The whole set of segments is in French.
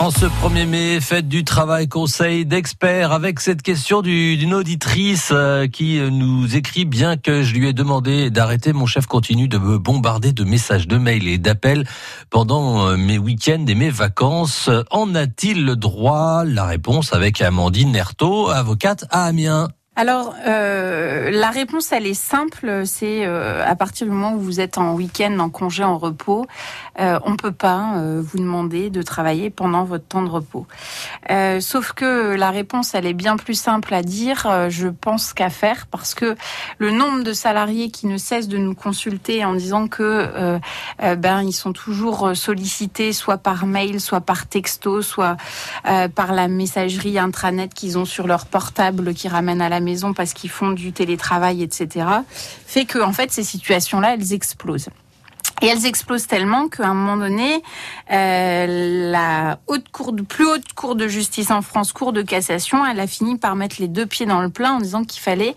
En ce 1er mai, fête du travail, conseil d'experts avec cette question d'une auditrice euh, qui nous écrit bien que je lui ai demandé d'arrêter, mon chef continue de me bombarder de messages, de mails et d'appels pendant euh, mes week-ends et mes vacances. En a-t-il le droit? La réponse avec Amandine Nerto, avocate à Amiens. Alors, euh, la réponse, elle est simple. C'est euh, à partir du moment où vous êtes en week-end, en congé, en repos, euh, on peut pas euh, vous demander de travailler pendant votre temps de repos. Euh, sauf que la réponse, elle est bien plus simple à dire, je pense, qu'à faire, parce que le nombre de salariés qui ne cessent de nous consulter en disant que ben ils sont toujours sollicités, soit par mail, soit par texto, soit par la messagerie intranet qu'ils ont sur leur portable qui ramène à la maison parce qu'ils font du télétravail, etc., fait que en fait ces situations-là, elles explosent. Et elles explosent tellement qu'à un moment donné, euh, la haute cour de, plus haute cour de justice en France, cour de cassation, elle a fini par mettre les deux pieds dans le plat en disant qu'il fallait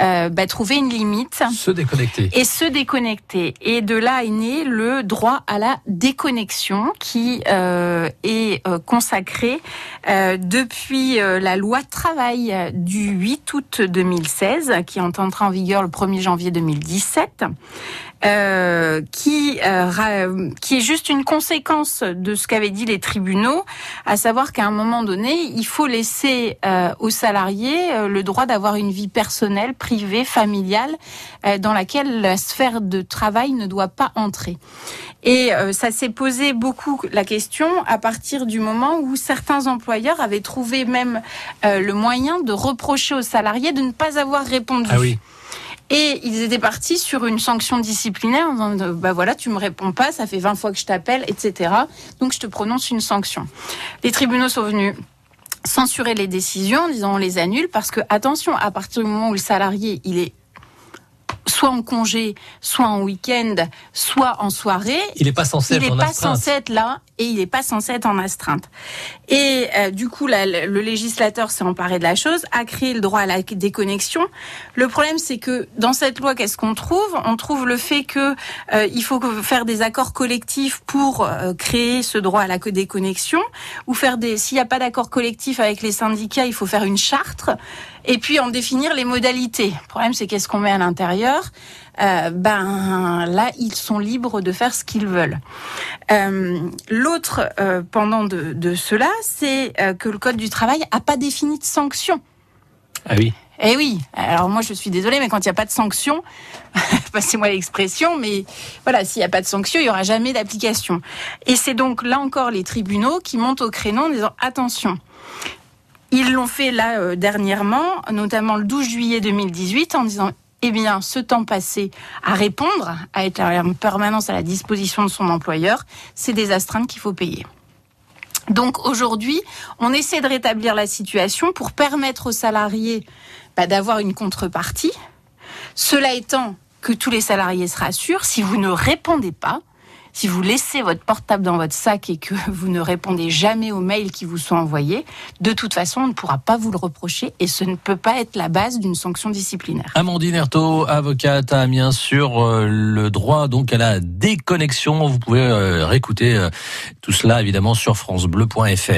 euh, bah, trouver une limite. Se déconnecter. Et se déconnecter. Et de là est né le droit à la déconnexion qui euh, est euh, consacré euh, depuis euh, la loi travail du 8 août 2016, qui entrera en vigueur le 1er janvier 2017. Euh, qui euh, qui est juste une conséquence de ce qu'avaient dit les tribunaux, à savoir qu'à un moment donné, il faut laisser euh, aux salariés euh, le droit d'avoir une vie personnelle, privée, familiale, dans laquelle la sphère de travail ne doit pas entrer. Et ça s'est posé beaucoup la question à partir du moment où certains employeurs avaient trouvé même le moyen de reprocher aux salariés de ne pas avoir répondu. Ah oui. Et ils étaient partis sur une sanction disciplinaire en disant, bah voilà, tu me réponds pas, ça fait 20 fois que je t'appelle, etc. Donc je te prononce une sanction. Les tribunaux sont venus censurer les décisions en disant on les annule parce que attention, à partir du moment où le salarié il est soit en congé, soit en week-end, soit en soirée. Il n'est pas censé il être est en pas censé être là et il n'est pas censé être en astreinte. Et euh, du coup, là, le législateur s'est emparé de la chose, a créé le droit à la déconnexion. Le problème, c'est que dans cette loi, qu'est-ce qu'on trouve? On trouve le fait que euh, il faut faire des accords collectifs pour euh, créer ce droit à la déconnexion, ou faire des. S'il n'y a pas d'accord collectif avec les syndicats, il faut faire une charte et puis en définir les modalités. Le problème, c'est qu'est-ce qu'on met à l'intérieur? Euh, Ben là, ils sont libres de faire ce qu'ils veulent. Euh, L'autre euh, pendant de, de cela, c'est euh, que le code du travail a pas défini de sanction. Ah oui. Eh oui. Alors moi, je suis désolée, mais quand il n'y a pas de sanction, passez-moi l'expression, mais voilà, s'il n'y a pas de sanction, il n'y aura jamais d'application. Et c'est donc là encore les tribunaux qui montent au créneau en disant attention. Ils l'ont fait là dernièrement, notamment le 12 juillet 2018, en disant eh bien, ce temps passé à répondre, à être en permanence à la disposition de son employeur, c'est des astreintes qu'il faut payer. Donc aujourd'hui, on essaie de rétablir la situation pour permettre aux salariés bah, d'avoir une contrepartie. Cela étant que tous les salariés se rassurent, si vous ne répondez pas, si vous laissez votre portable dans votre sac et que vous ne répondez jamais aux mails qui vous sont envoyés, de toute façon, on ne pourra pas vous le reprocher et ce ne peut pas être la base d'une sanction disciplinaire. Amandine Erto, avocate à Amiens sur euh, le droit donc à la déconnexion. Vous pouvez euh, réécouter euh, tout cela évidemment sur francebleu.fr.